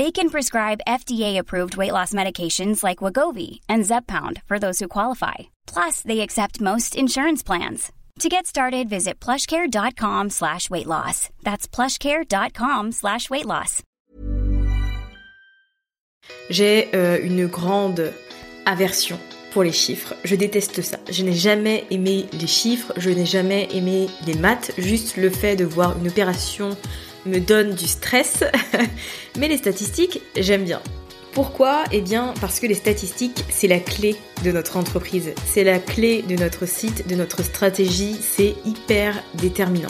They can prescribe FDA-approved weight loss medications like Wagovi and Zepbound for those who qualify. Plus, they accept most insurance plans. To get started, visit plushcare.com slash weight loss. That's plushcare.com slash weight loss. J'ai euh, une grande aversion pour les chiffres. Je déteste ça. Je n'ai jamais aimé les chiffres, je n'ai jamais aimé les maths. Juste le fait de voir une opération me donne du stress. Mais les statistiques, j'aime bien. Pourquoi? Eh bien parce que les statistiques, c'est la clé de notre entreprise. C'est la clé de notre site, de notre stratégie. C'est hyper déterminant.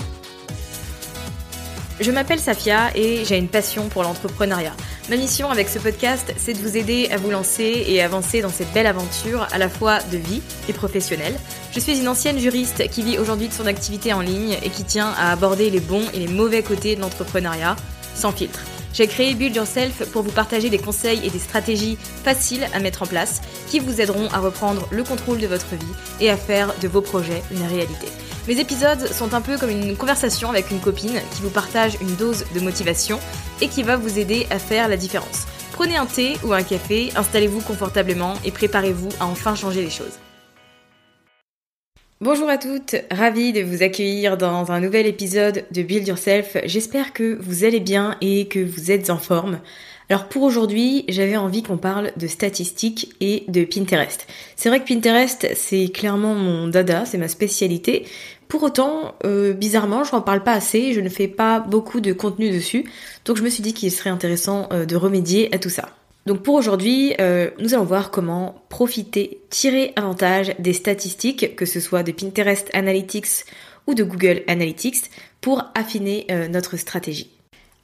Je m'appelle Safia et j'ai une passion pour l'entrepreneuriat. Ma mission avec ce podcast, c'est de vous aider à vous lancer et avancer dans cette belle aventure à la fois de vie et professionnelle. Je suis une ancienne juriste qui vit aujourd'hui de son activité en ligne et qui tient à aborder les bons et les mauvais côtés de l'entrepreneuriat sans filtre. J'ai créé Build Yourself pour vous partager des conseils et des stratégies faciles à mettre en place qui vous aideront à reprendre le contrôle de votre vie et à faire de vos projets une réalité. Mes épisodes sont un peu comme une conversation avec une copine qui vous partage une dose de motivation et qui va vous aider à faire la différence. Prenez un thé ou un café, installez-vous confortablement et préparez-vous à enfin changer les choses. Bonjour à toutes, ravie de vous accueillir dans un nouvel épisode de Build Yourself. J'espère que vous allez bien et que vous êtes en forme. Alors pour aujourd'hui, j'avais envie qu'on parle de statistiques et de Pinterest. C'est vrai que Pinterest, c'est clairement mon dada, c'est ma spécialité. Pour autant, euh, bizarrement, je n'en parle pas assez, je ne fais pas beaucoup de contenu dessus, donc je me suis dit qu'il serait intéressant euh, de remédier à tout ça. Donc pour aujourd'hui, euh, nous allons voir comment profiter, tirer avantage des statistiques, que ce soit de Pinterest Analytics ou de Google Analytics, pour affiner notre stratégie.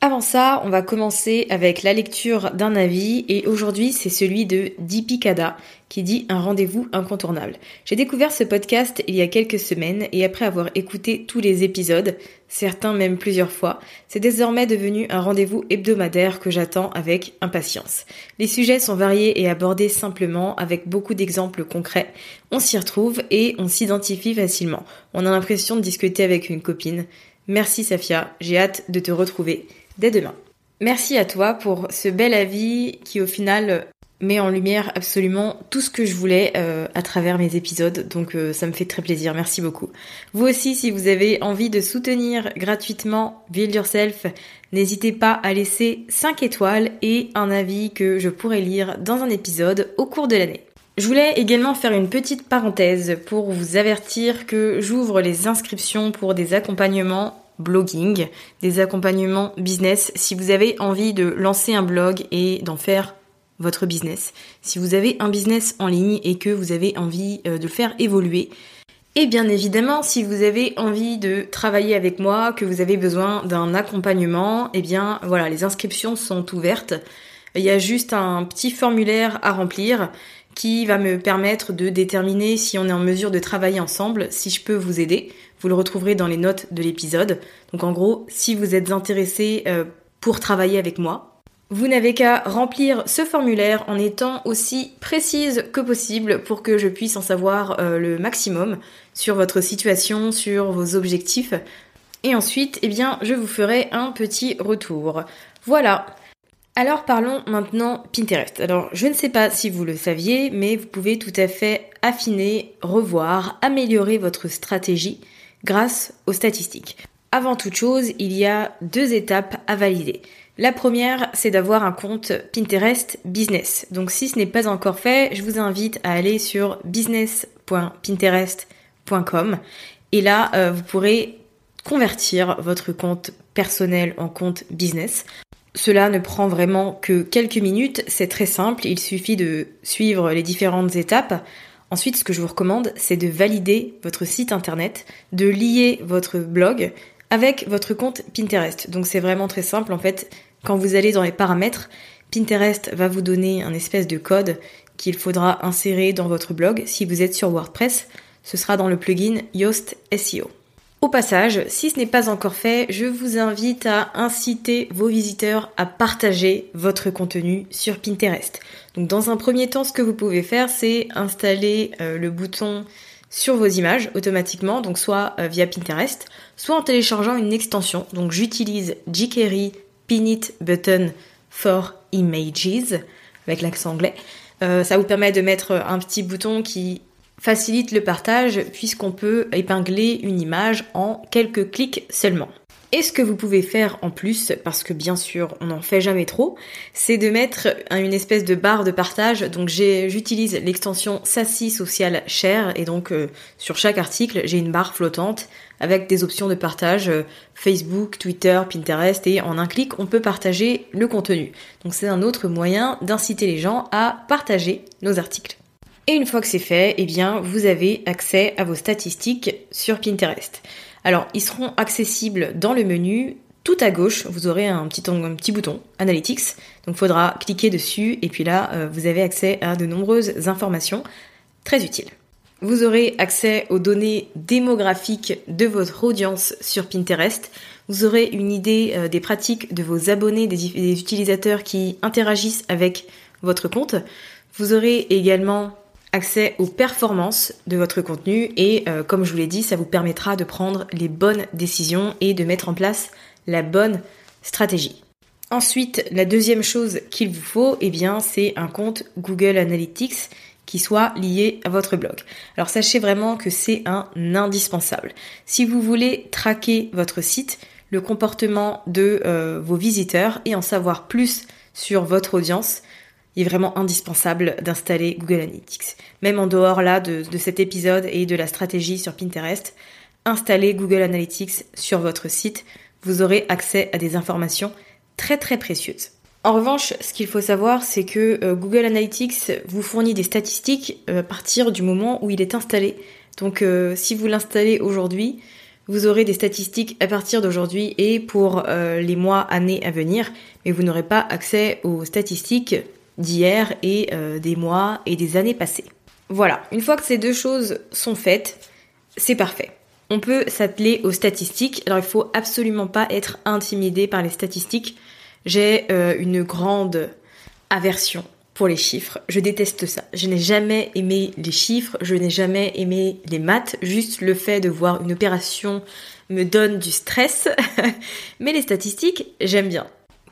Avant ça, on va commencer avec la lecture d'un avis et aujourd'hui c'est celui de Dipikada qui dit un rendez-vous incontournable. J'ai découvert ce podcast il y a quelques semaines et après avoir écouté tous les épisodes, certains même plusieurs fois, c'est désormais devenu un rendez-vous hebdomadaire que j'attends avec impatience. Les sujets sont variés et abordés simplement avec beaucoup d'exemples concrets. On s'y retrouve et on s'identifie facilement. On a l'impression de discuter avec une copine. Merci Safia, j'ai hâte de te retrouver dès demain. Merci à toi pour ce bel avis qui au final met en lumière absolument tout ce que je voulais euh, à travers mes épisodes, donc euh, ça me fait très plaisir, merci beaucoup. Vous aussi, si vous avez envie de soutenir gratuitement Build Yourself, n'hésitez pas à laisser 5 étoiles et un avis que je pourrais lire dans un épisode au cours de l'année. Je voulais également faire une petite parenthèse pour vous avertir que j'ouvre les inscriptions pour des accompagnements blogging, des accompagnements business. Si vous avez envie de lancer un blog et d'en faire votre business, si vous avez un business en ligne et que vous avez envie euh, de le faire évoluer, et bien évidemment, si vous avez envie de travailler avec moi, que vous avez besoin d'un accompagnement, et eh bien voilà, les inscriptions sont ouvertes. Il y a juste un petit formulaire à remplir qui va me permettre de déterminer si on est en mesure de travailler ensemble, si je peux vous aider. Vous le retrouverez dans les notes de l'épisode. Donc en gros, si vous êtes intéressé euh, pour travailler avec moi, vous n'avez qu'à remplir ce formulaire en étant aussi précise que possible pour que je puisse en savoir euh, le maximum sur votre situation, sur vos objectifs. Et ensuite, eh bien, je vous ferai un petit retour. Voilà. Alors parlons maintenant Pinterest. Alors je ne sais pas si vous le saviez, mais vous pouvez tout à fait affiner, revoir, améliorer votre stratégie grâce aux statistiques. Avant toute chose, il y a deux étapes à valider. La première, c'est d'avoir un compte Pinterest Business. Donc si ce n'est pas encore fait, je vous invite à aller sur business.pinterest.com et là, euh, vous pourrez convertir votre compte personnel en compte business. Cela ne prend vraiment que quelques minutes, c'est très simple, il suffit de suivre les différentes étapes. Ensuite, ce que je vous recommande, c'est de valider votre site internet, de lier votre blog avec votre compte Pinterest. Donc c'est vraiment très simple en fait. Quand vous allez dans les paramètres, Pinterest va vous donner un espèce de code qu'il faudra insérer dans votre blog. Si vous êtes sur WordPress, ce sera dans le plugin Yoast SEO. Au passage, si ce n'est pas encore fait, je vous invite à inciter vos visiteurs à partager votre contenu sur Pinterest. Donc dans un premier temps, ce que vous pouvez faire, c'est installer euh, le bouton sur vos images automatiquement, donc soit euh, via Pinterest, soit en téléchargeant une extension. Donc j'utilise jQuery Pinit Button for Images avec l'accent anglais. Euh, ça vous permet de mettre un petit bouton qui facilite le partage puisqu'on peut épingler une image en quelques clics seulement. Et ce que vous pouvez faire en plus, parce que bien sûr on n'en fait jamais trop, c'est de mettre une espèce de barre de partage. Donc j'utilise l'extension Sassy Social Share et donc euh, sur chaque article j'ai une barre flottante avec des options de partage euh, Facebook, Twitter, Pinterest et en un clic on peut partager le contenu. Donc c'est un autre moyen d'inciter les gens à partager nos articles. Et une fois que c'est fait, eh bien vous avez accès à vos statistiques sur Pinterest. Alors, ils seront accessibles dans le menu. Tout à gauche, vous aurez un petit, un petit bouton Analytics. Donc, faudra cliquer dessus et puis là, euh, vous avez accès à de nombreuses informations très utiles. Vous aurez accès aux données démographiques de votre audience sur Pinterest. Vous aurez une idée euh, des pratiques de vos abonnés, des utilisateurs qui interagissent avec votre compte. Vous aurez également accès aux performances de votre contenu et euh, comme je vous l'ai dit, ça vous permettra de prendre les bonnes décisions et de mettre en place la bonne stratégie. Ensuite, la deuxième chose qu'il vous faut, eh bien, c'est un compte Google Analytics qui soit lié à votre blog. Alors sachez vraiment que c'est un indispensable. Si vous voulez traquer votre site, le comportement de euh, vos visiteurs et en savoir plus sur votre audience, il est vraiment indispensable d'installer Google Analytics. Même en dehors là de, cet épisode et de la stratégie sur Pinterest, installez Google Analytics sur votre site. Vous aurez accès à des informations très très précieuses. En revanche, ce qu'il faut savoir, c'est que euh, Google Analytics vous fournit des statistiques euh, à partir du moment où il est installé. Donc euh, si vous l'installez aujourd'hui, vous aurez des statistiques à partir d'aujourd'hui et pour les mois, années à venir, mais vous n'aurez pas accès aux statistiques d'hier et euh, des mois et des années passées. Voilà, une fois que ces deux choses sont faites, c'est parfait. On peut s'atteler aux statistiques. Alors il faut absolument pas être intimidé par les statistiques. J'ai euh, une grande aversion pour les chiffres. Je déteste ça. Je n'ai jamais aimé les chiffres, je n'ai jamais aimé les maths. Juste le fait de voir une opération me donne du stress. Mais les statistiques, j'aime bien.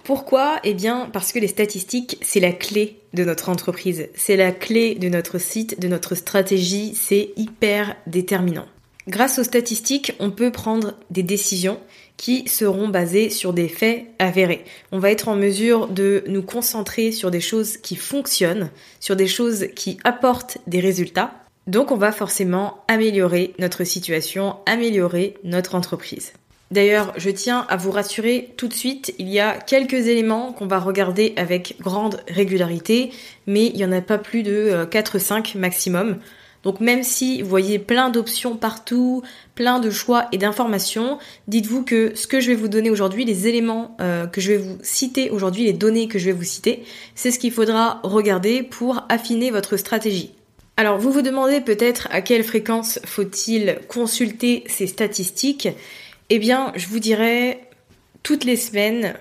Pourquoi? Eh bien parce que les statistiques, c'est la clé de notre entreprise, c'est la clé de notre site, de notre stratégie, c'est hyper déterminant. Grâce aux statistiques, on peut prendre des décisions qui seront basées sur des faits avérés. On va être en mesure de nous concentrer sur des choses qui fonctionnent, sur des choses qui apportent des résultats. Donc on va forcément améliorer notre situation, améliorer notre entreprise. D'ailleurs, je tiens à vous rassurer tout de suite, il y a quelques éléments qu'on va regarder avec grande régularité, mais il n'y en a pas plus de 4-5 euh, maximum. Donc même si vous voyez plein d'options partout, plein de choix et d'informations, dites-vous que ce que je vais vous donner aujourd'hui, les éléments euh, que je vais vous citer aujourd'hui, les données que je vais vous citer, c'est ce qu'il faudra regarder pour affiner votre stratégie. Alors vous vous demandez peut-être à quelle fréquence faut-il consulter ces statistiques eh bien, je vous dirais toutes les semaines,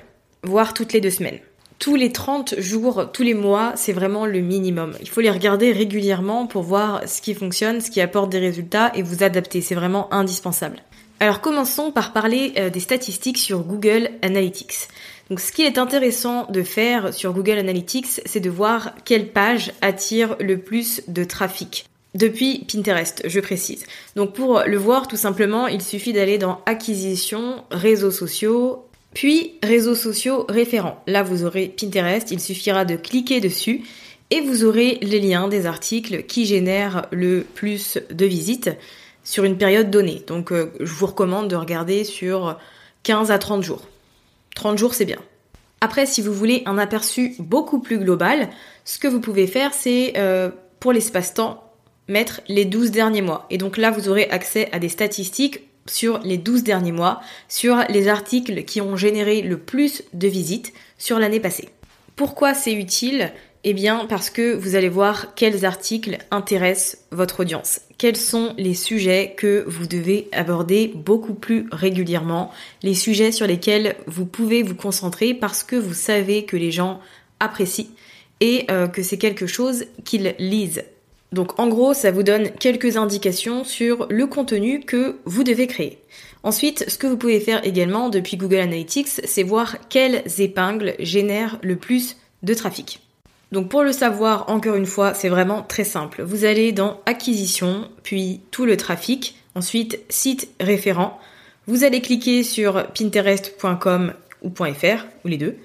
voire toutes les deux semaines. Tous les 30 jours, tous les mois, c'est vraiment le minimum. Il faut les regarder régulièrement pour voir ce qui fonctionne, ce qui apporte des résultats et vous adapter. C'est vraiment indispensable. Alors commençons par parler euh, des statistiques sur Google Analytics. Donc ce qui est intéressant de faire sur Google Analytics, c'est de voir quelle page attire le plus de trafic. Depuis Pinterest, je précise. Donc pour le voir, tout simplement, il suffit d'aller dans Acquisition, Réseaux sociaux, puis Réseaux sociaux référents. Là, vous aurez Pinterest, il suffira de cliquer dessus et vous aurez les liens des articles qui génèrent le plus de visites sur une période donnée. Donc euh, je vous recommande de regarder sur 15 à 30 jours. 30 jours, c'est bien. Après, si vous voulez un aperçu beaucoup plus global, ce que vous pouvez faire, c'est euh, pour l'espace-temps, mettre les 12 derniers mois. Et donc là, vous aurez accès à des statistiques sur les 12 derniers mois, sur les articles qui ont généré le plus de visites sur l'année passée. Pourquoi c'est utile? Eh bien parce que vous allez voir quels articles intéressent votre audience, quels sont les sujets que vous devez aborder beaucoup plus régulièrement, les sujets sur lesquels vous pouvez vous concentrer parce que vous savez que les gens apprécient et euh, que c'est quelque chose qu'ils lisent. Donc en gros, ça vous donne quelques indications sur le contenu que vous devez créer. Ensuite, ce que vous pouvez faire également depuis Google Analytics, c'est voir quelles épingles génèrent le plus de trafic. Donc pour le savoir, encore une fois, c'est vraiment très simple. Vous allez dans Acquisition, puis tout le trafic, ensuite Site référent. Vous allez cliquer sur pinterest.com ou .fr, ou les deux.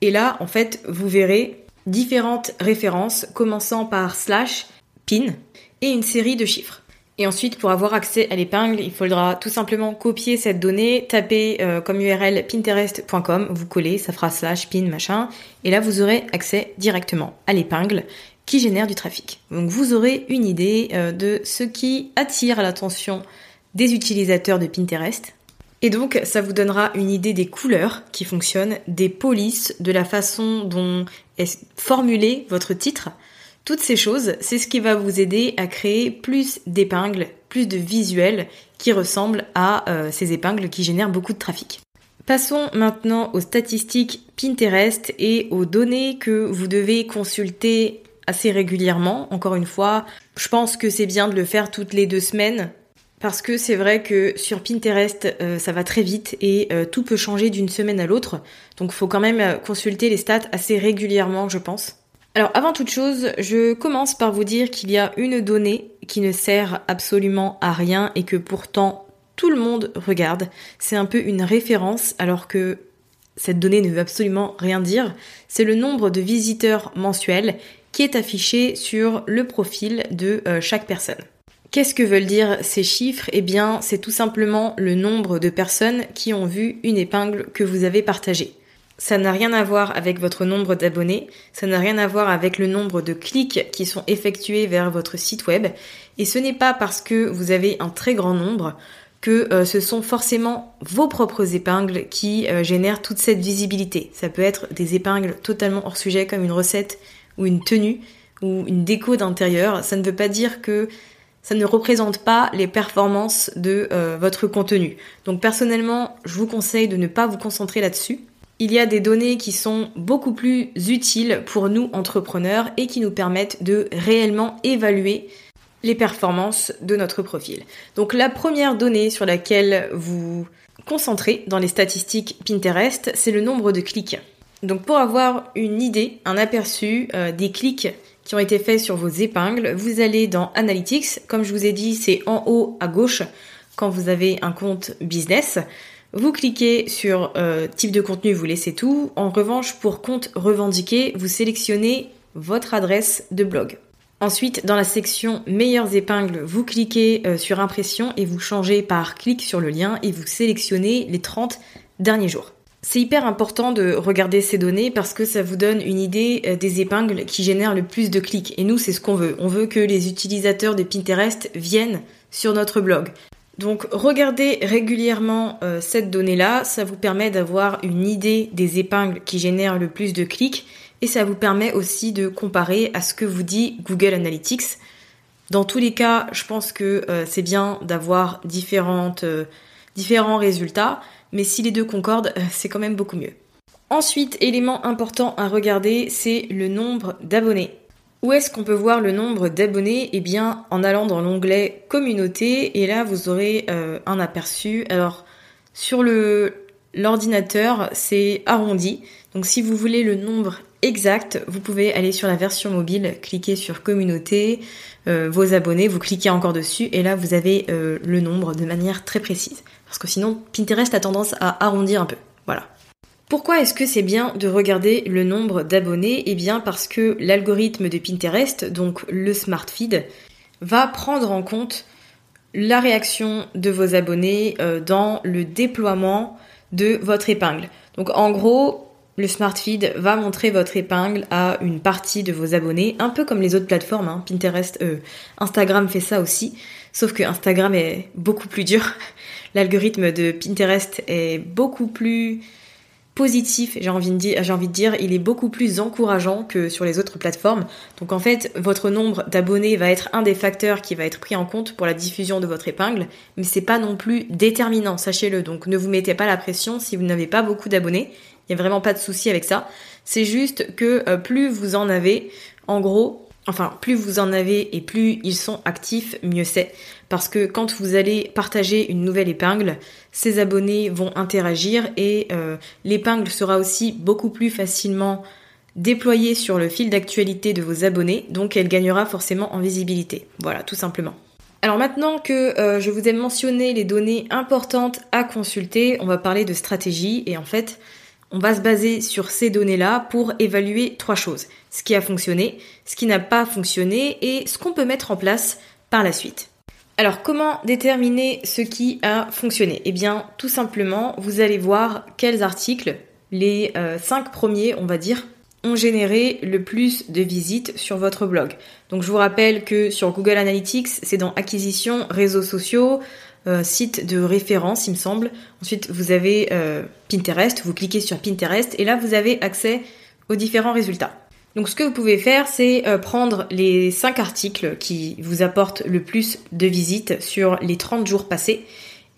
Et là, en fait, vous verrez différentes références commençant par slash PIN et une série de chiffres. Et ensuite, pour avoir accès à l'épingle, il faudra tout simplement copier cette donnée, taper euh, comme URL pinterest.com, vous collez, ça fera slash pin machin, et là vous aurez accès directement à l'épingle qui génère du trafic. Donc vous aurez une idée euh, de ce qui attire l'attention des utilisateurs de Pinterest. Et donc ça vous donnera une idée des couleurs qui fonctionnent, des polices, de la façon dont est formulé votre titre, toutes ces choses, c'est ce qui va vous aider à créer plus d'épingles, plus de visuels qui ressemblent à euh, ces épingles qui génèrent beaucoup de trafic. Passons maintenant aux statistiques Pinterest et aux données que vous devez consulter assez régulièrement. Encore une fois, je pense que c'est bien de le faire toutes les deux semaines parce que c'est vrai que sur Pinterest, euh, ça va très vite et euh, tout peut changer d'une semaine à l'autre. Donc faut quand même consulter les stats assez régulièrement, je pense. Alors avant toute chose, je commence par vous dire qu'il y a une donnée qui ne sert absolument à rien et que pourtant tout le monde regarde. C'est un peu une référence alors que cette donnée ne veut absolument rien dire. C'est le nombre de visiteurs mensuels qui est affiché sur le profil de euh, chaque personne. Qu'est-ce que veulent dire ces chiffres? Eh bien, c'est tout simplement le nombre de personnes qui ont vu une épingle que vous avez partagée. Ça n'a rien à voir avec votre nombre d'abonnés, ça n'a rien à voir avec le nombre de clics qui sont effectués vers votre site web, et ce n'est pas parce que vous avez un très grand nombre que euh, ce sont forcément vos propres épingles qui euh, génèrent toute cette visibilité. Ça peut être des épingles totalement hors sujet comme une recette ou une tenue ou une déco d'intérieur. Ça ne veut pas dire que ça ne représente pas les performances de euh, votre contenu. Donc personnellement, je vous conseille de ne pas vous concentrer là-dessus il y a des données qui sont beaucoup plus utiles pour nous entrepreneurs et qui nous permettent de réellement évaluer les performances de notre profil. Donc la première donnée sur laquelle vous concentrez dans les statistiques Pinterest, c'est le nombre de clics. Donc pour avoir une idée, un aperçu euh, des clics qui ont été faits sur vos épingles, vous allez dans Analytics. Comme je vous ai dit, c'est en haut à gauche quand vous avez un compte business. Vous cliquez sur euh, type de contenu, vous laissez tout. En revanche, pour compte revendiqué, vous sélectionnez votre adresse de blog. Ensuite, dans la section meilleures épingles, vous cliquez euh, sur impression et vous changez par clic sur le lien et vous sélectionnez les 30 derniers jours. C'est hyper important de regarder ces données parce que ça vous donne une idée euh, des épingles qui génèrent le plus de clics. Et nous, c'est ce qu'on veut. On veut que les utilisateurs de Pinterest viennent sur notre blog. Donc regardez régulièrement euh, cette donnée-là, ça vous permet d'avoir une idée des épingles qui génèrent le plus de clics et ça vous permet aussi de comparer à ce que vous dit Google Analytics. Dans tous les cas, je pense que euh, c'est bien d'avoir euh, différents résultats, mais si les deux concordent, c'est quand même beaucoup mieux. Ensuite, élément important à regarder, c'est le nombre d'abonnés. Où est-ce qu'on peut voir le nombre d'abonnés? Eh bien, en allant dans l'onglet Communauté, et là, vous aurez euh, un aperçu. Alors, sur le l'ordinateur c'est arrondi. Donc si vous voulez le nombre exact, vous pouvez aller sur la version mobile, cliquer sur communauté, euh, vos abonnés, vous cliquez encore dessus et là vous avez euh, le nombre de manière très précise. Parce que sinon Pinterest a tendance à arrondir un peu. Voilà. Pourquoi est-ce que c'est bien de regarder le nombre d'abonnés? Eh bien parce que l'algorithme de Pinterest, donc le Smart Feed, va prendre en compte la réaction de vos abonnés euh, dans le déploiement de votre épingle. Donc en gros, le Smart Feed va montrer votre épingle à une partie de vos abonnés, un peu comme les autres plateformes. Hein. Pinterest, euh, Instagram fait ça aussi, sauf que Instagram est beaucoup plus dur. L'algorithme de Pinterest est beaucoup plus positif, j'ai envie, de dire, il est beaucoup plus encourageant que sur les autres plateformes. Donc en fait, votre nombre d'abonnés va être un des facteurs qui va être pris en compte pour la diffusion de votre épingle, mais c'est pas non plus déterminant, sachez-le. Donc ne vous mettez pas la pression si vous n'avez pas beaucoup d'abonnés. Il n'y a vraiment pas de souci avec ça. C'est juste que euh, plus vous en avez, en gros, Enfin, plus vous en avez et plus ils sont actifs, mieux c'est. Parce que quand vous allez partager une nouvelle épingle, ces abonnés vont interagir et euh, l'épingle sera aussi beaucoup plus facilement déployée sur le fil d'actualité de vos abonnés, donc elle gagnera forcément en visibilité. Voilà, tout simplement. Alors maintenant que euh, je vous ai mentionné les données importantes à consulter, on va parler de stratégie et en fait, on va se baser sur ces données-là pour évaluer trois choses. Ce qui a fonctionné, ce qui n'a pas fonctionné et ce qu'on peut mettre en place par la suite. Alors comment déterminer ce qui a fonctionné? Eh bien tout simplement, vous allez voir quels articles, les euh, cinq premiers on va dire, ont généré le plus de visites sur votre blog. Donc je vous rappelle que sur Google Analytics, c'est dans acquisition, réseaux sociaux, euh, site de référence, il me semble. Ensuite, vous avez euh, Pinterest, vous cliquez sur Pinterest et là, vous avez accès aux différents résultats. Donc ce que vous pouvez faire, c'est euh, prendre les 5 articles qui vous apportent le plus de visites sur les 30 jours passés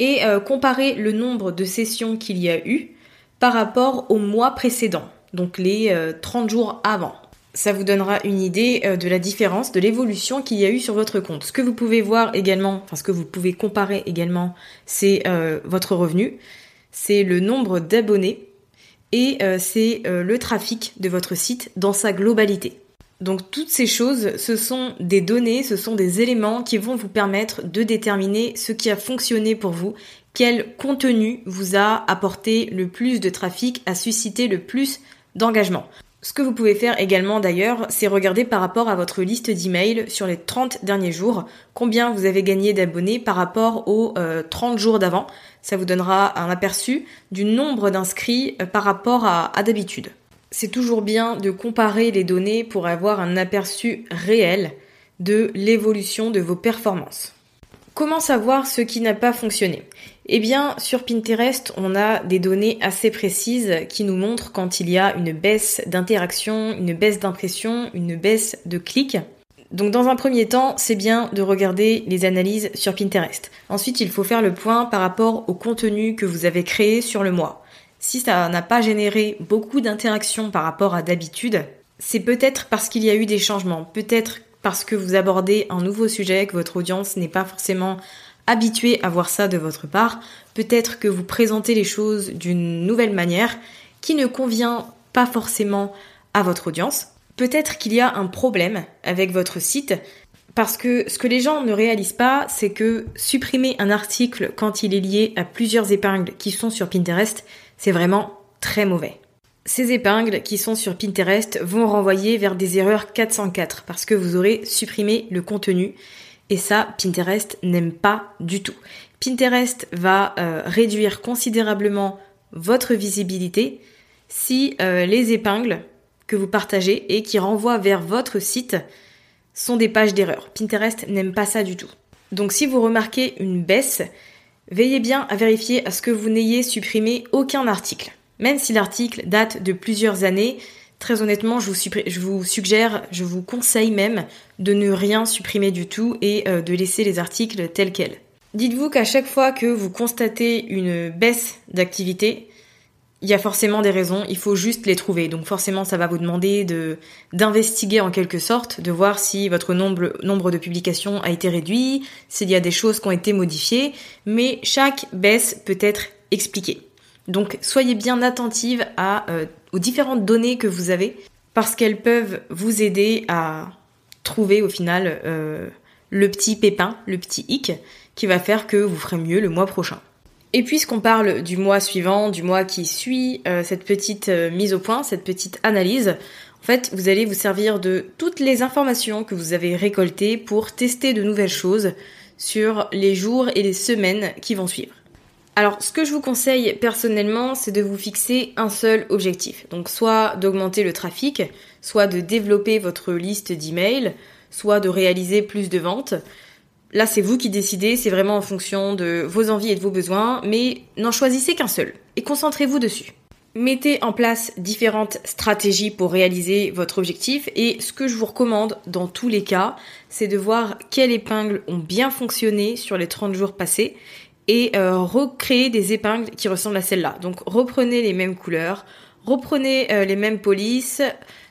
et comparer le nombre de sessions qu'il y a eu par rapport au mois précédent, donc les 30 jours avant ça vous donnera une idée euh, de la différence, de l'évolution qu'il y a eu sur votre compte. Ce que vous pouvez voir également, enfin ce que vous pouvez comparer également, c'est euh, votre revenu, c'est le nombre d'abonnés et euh, c'est le trafic de votre site dans sa globalité. Donc toutes ces choses, ce sont des données, ce sont des éléments qui vont vous permettre de déterminer ce qui a fonctionné pour vous, quel contenu vous a apporté le plus de trafic, a suscité le plus d'engagement. Ce que vous pouvez faire également d'ailleurs, c'est regarder par rapport à votre liste d'emails sur les 30 derniers jours, combien vous avez gagné d'abonnés par rapport aux 30 euh, jours d'avant. Ça vous donnera un aperçu du nombre d'inscrits euh, par rapport à, à d'habitude. C'est toujours bien de comparer les données pour avoir un aperçu réel de l'évolution de vos performances. Comment savoir ce qui n'a pas fonctionné? Eh bien, sur Pinterest, on a des données assez précises qui nous montrent quand il y a une baisse d'interaction, une baisse d'impression, une baisse de clics. Donc dans un premier temps, c'est bien de regarder les analyses sur Pinterest. Ensuite, il faut faire le point par rapport au contenu que vous avez créé sur le mois. Si ça n'a pas généré beaucoup d'interactions par rapport à d'habitude, c'est peut-être parce qu'il y a eu des changements, peut-être parce que vous abordez un nouveau sujet, que votre audience n'est pas forcément habituée à voir ça de votre part. Peut-être que vous présentez les choses d'une nouvelle manière qui ne convient pas forcément à votre audience. Peut-être qu'il y a un problème avec votre site parce que ce que les gens ne réalisent pas, c'est que supprimer un article quand il est lié à plusieurs épingles qui sont sur Pinterest, c'est vraiment très mauvais. Ces épingles qui sont sur Pinterest vont renvoyer vers des erreurs 404 parce que vous aurez supprimé le contenu et ça, Pinterest n'aime pas du tout. Pinterest va euh, réduire considérablement votre visibilité si euh, les épingles que vous partagez et qui renvoient vers votre site sont des pages d'erreur. Pinterest n'aime pas ça du tout. Donc si vous remarquez une baisse, veillez bien à vérifier à ce que vous n'ayez supprimé aucun article. Même si l'article date de plusieurs années, très honnêtement, je vous, suggère, je vous conseille même de ne rien supprimer du tout et euh, de laisser les articles tels quels. Dites-vous qu'à chaque fois que vous constatez une baisse d'activité, il y a forcément des raisons, il faut juste les trouver. Donc forcément, ça va vous demander de d'investiguer en quelque sorte, de voir si votre nombre de publications a été réduit, s'il y a des choses qui ont été modifiées, mais chaque baisse peut être expliquée. Donc soyez bien attentive euh, aux différentes données que vous avez parce qu'elles peuvent vous aider à trouver au final euh, le petit pépin, le petit hic qui va faire que vous ferez mieux le mois prochain. Et puisqu'on parle du mois suivant, du mois qui suit euh, cette petite mise au point, cette petite analyse, en fait, vous allez vous servir de toutes les informations que vous avez récoltées pour tester de nouvelles choses sur les jours et les semaines qui vont suivre. Alors, ce que je vous conseille personnellement, c'est de vous fixer un seul objectif. Donc, soit d'augmenter le trafic, soit de développer votre liste d'emails, soit de réaliser plus de ventes. Là, c'est vous qui décidez, c'est vraiment en fonction de vos envies et de vos besoins, mais n'en choisissez qu'un seul et concentrez-vous dessus. Mettez en place différentes stratégies pour réaliser votre objectif et ce que je vous recommande dans tous les cas, c'est de voir quelles épingles ont bien fonctionné sur les 30 jours passés et euh, recréer des épingles qui ressemblent à celles-là. Donc reprenez les mêmes couleurs, reprenez euh, les mêmes polices,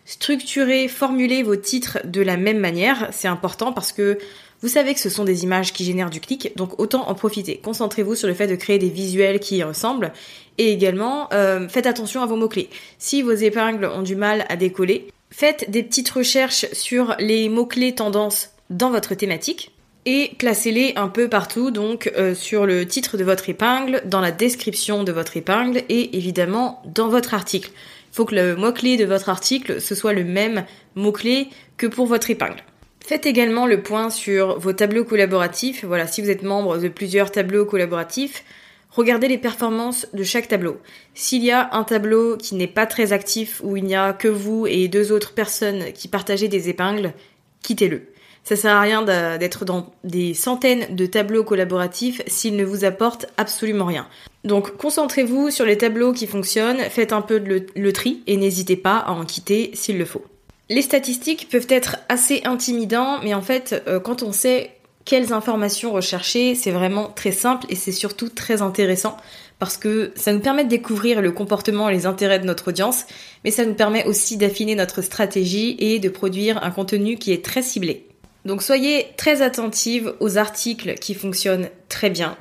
structurez, formulez vos titres de la même manière. C'est important parce que vous savez que ce sont des images qui génèrent du clic, donc autant en profiter. Concentrez-vous sur le fait de créer des visuels qui y ressemblent. Et également, euh, faites attention à vos mots-clés. Si vos épingles ont du mal à décoller, faites des petites recherches sur les mots-clés tendances dans votre thématique et classez-les un peu partout, donc euh, sur le titre de votre épingle, dans la description de votre épingle et évidemment dans votre article. Il faut que le mot-clé de votre article, ce soit le même mot-clé que pour votre épingle. Faites également le point sur vos tableaux collaboratifs. Voilà, si vous êtes membre de plusieurs tableaux collaboratifs, regardez les performances de chaque tableau. S'il y a un tableau qui n'est pas très actif, où il n'y a que vous et deux autres personnes qui partagez des épingles, quittez-le. Ça sert à rien d'être dans des centaines de tableaux collaboratifs s'ils ne vous apportent absolument rien. Donc concentrez-vous sur les tableaux qui fonctionnent, faites un peu le, le tri et n'hésitez pas à en quitter s'il le faut. Les statistiques peuvent être assez intimidants, mais en fait, euh, quand on sait quelles informations rechercher, c'est vraiment très simple et c'est surtout très intéressant parce que ça nous permet de découvrir le comportement et les intérêts de notre audience, mais ça nous permet aussi d'affiner notre stratégie et de produire un contenu qui est très ciblé. Donc soyez très attentive aux articles qui fonctionnent très bien.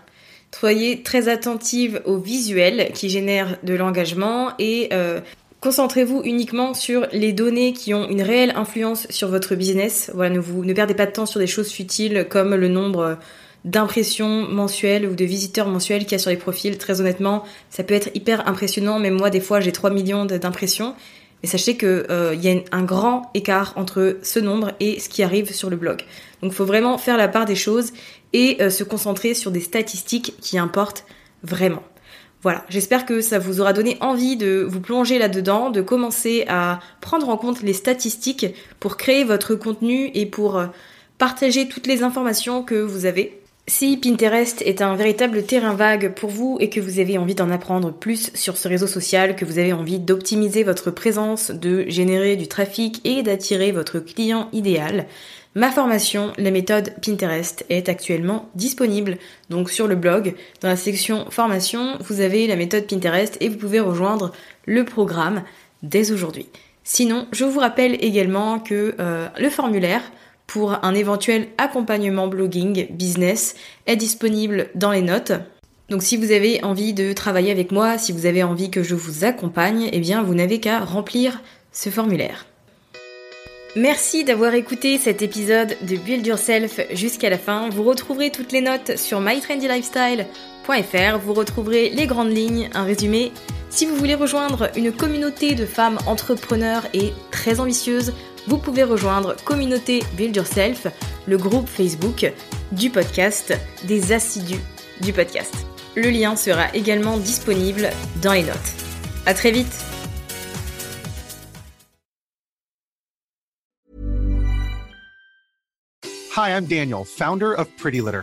Soyez très attentive aux visuels qui génèrent de l'engagement et euh, concentrez-vous uniquement sur les données qui ont une réelle influence sur votre business. Voilà, ne, vous, ne perdez pas de temps sur des choses futiles comme le nombre d'impressions mensuelles ou de visiteurs mensuels qu'il y a sur les profils. Très honnêtement, ça peut être hyper impressionnant. Même moi, des fois, j'ai 3 millions d'impressions. Mais sachez qu'il euh, y a un grand écart entre ce nombre et ce qui arrive sur le blog. Donc il faut vraiment faire la part des choses et euh, se concentrer sur des statistiques qui importent vraiment. Voilà, j'espère que ça vous aura donné envie de vous plonger là-dedans, de commencer à prendre en compte les statistiques pour créer votre contenu et pour euh, partager toutes les informations que vous avez. Si Pinterest est un véritable terrain vague pour vous et que vous avez envie d'en apprendre plus sur ce réseau social, que vous avez envie d'optimiser votre présence, de générer du trafic et d'attirer votre client idéal, ma formation, la méthode Pinterest, est actuellement disponible. Donc sur le blog, dans la section formation, vous avez la méthode Pinterest et vous pouvez rejoindre le programme dès aujourd'hui. Sinon, je vous rappelle également que euh, le formulaire pour un éventuel accompagnement blogging business est disponible dans les notes. Donc si vous avez envie de travailler avec moi, si vous avez envie que je vous accompagne, eh bien vous n'avez qu'à remplir ce formulaire. Merci d'avoir écouté cet épisode de Build Yourself jusqu'à la fin. Vous retrouverez toutes les notes sur mytrendylifestyle.fr. Vous retrouverez les grandes lignes, un résumé. Si vous voulez rejoindre une communauté de femmes entrepreneurs et très ambitieuses, vous pouvez rejoindre Communauté Build Yourself, le groupe Facebook du podcast, des assidus du podcast. Le lien sera également disponible dans les notes. À très vite! Hi, I'm Daniel, founder of Pretty Litter.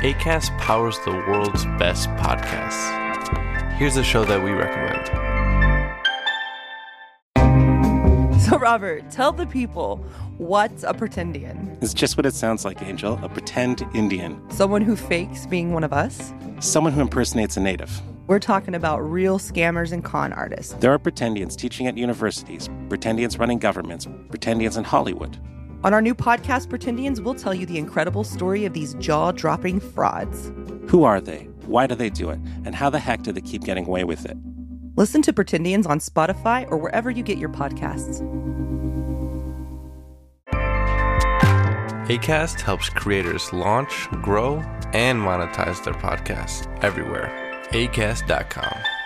ACAST powers the world's best podcasts. Here's a show that we recommend. So, Robert, tell the people what's a pretendian? It's just what it sounds like, Angel a pretend Indian. Someone who fakes being one of us? Someone who impersonates a native. We're talking about real scammers and con artists. There are pretendians teaching at universities, pretendians running governments, pretendians in Hollywood. On our new podcast, Pretendians, we'll tell you the incredible story of these jaw dropping frauds. Who are they? Why do they do it? And how the heck do they keep getting away with it? Listen to Pretendians on Spotify or wherever you get your podcasts. ACAST helps creators launch, grow, and monetize their podcasts everywhere. ACAST.com.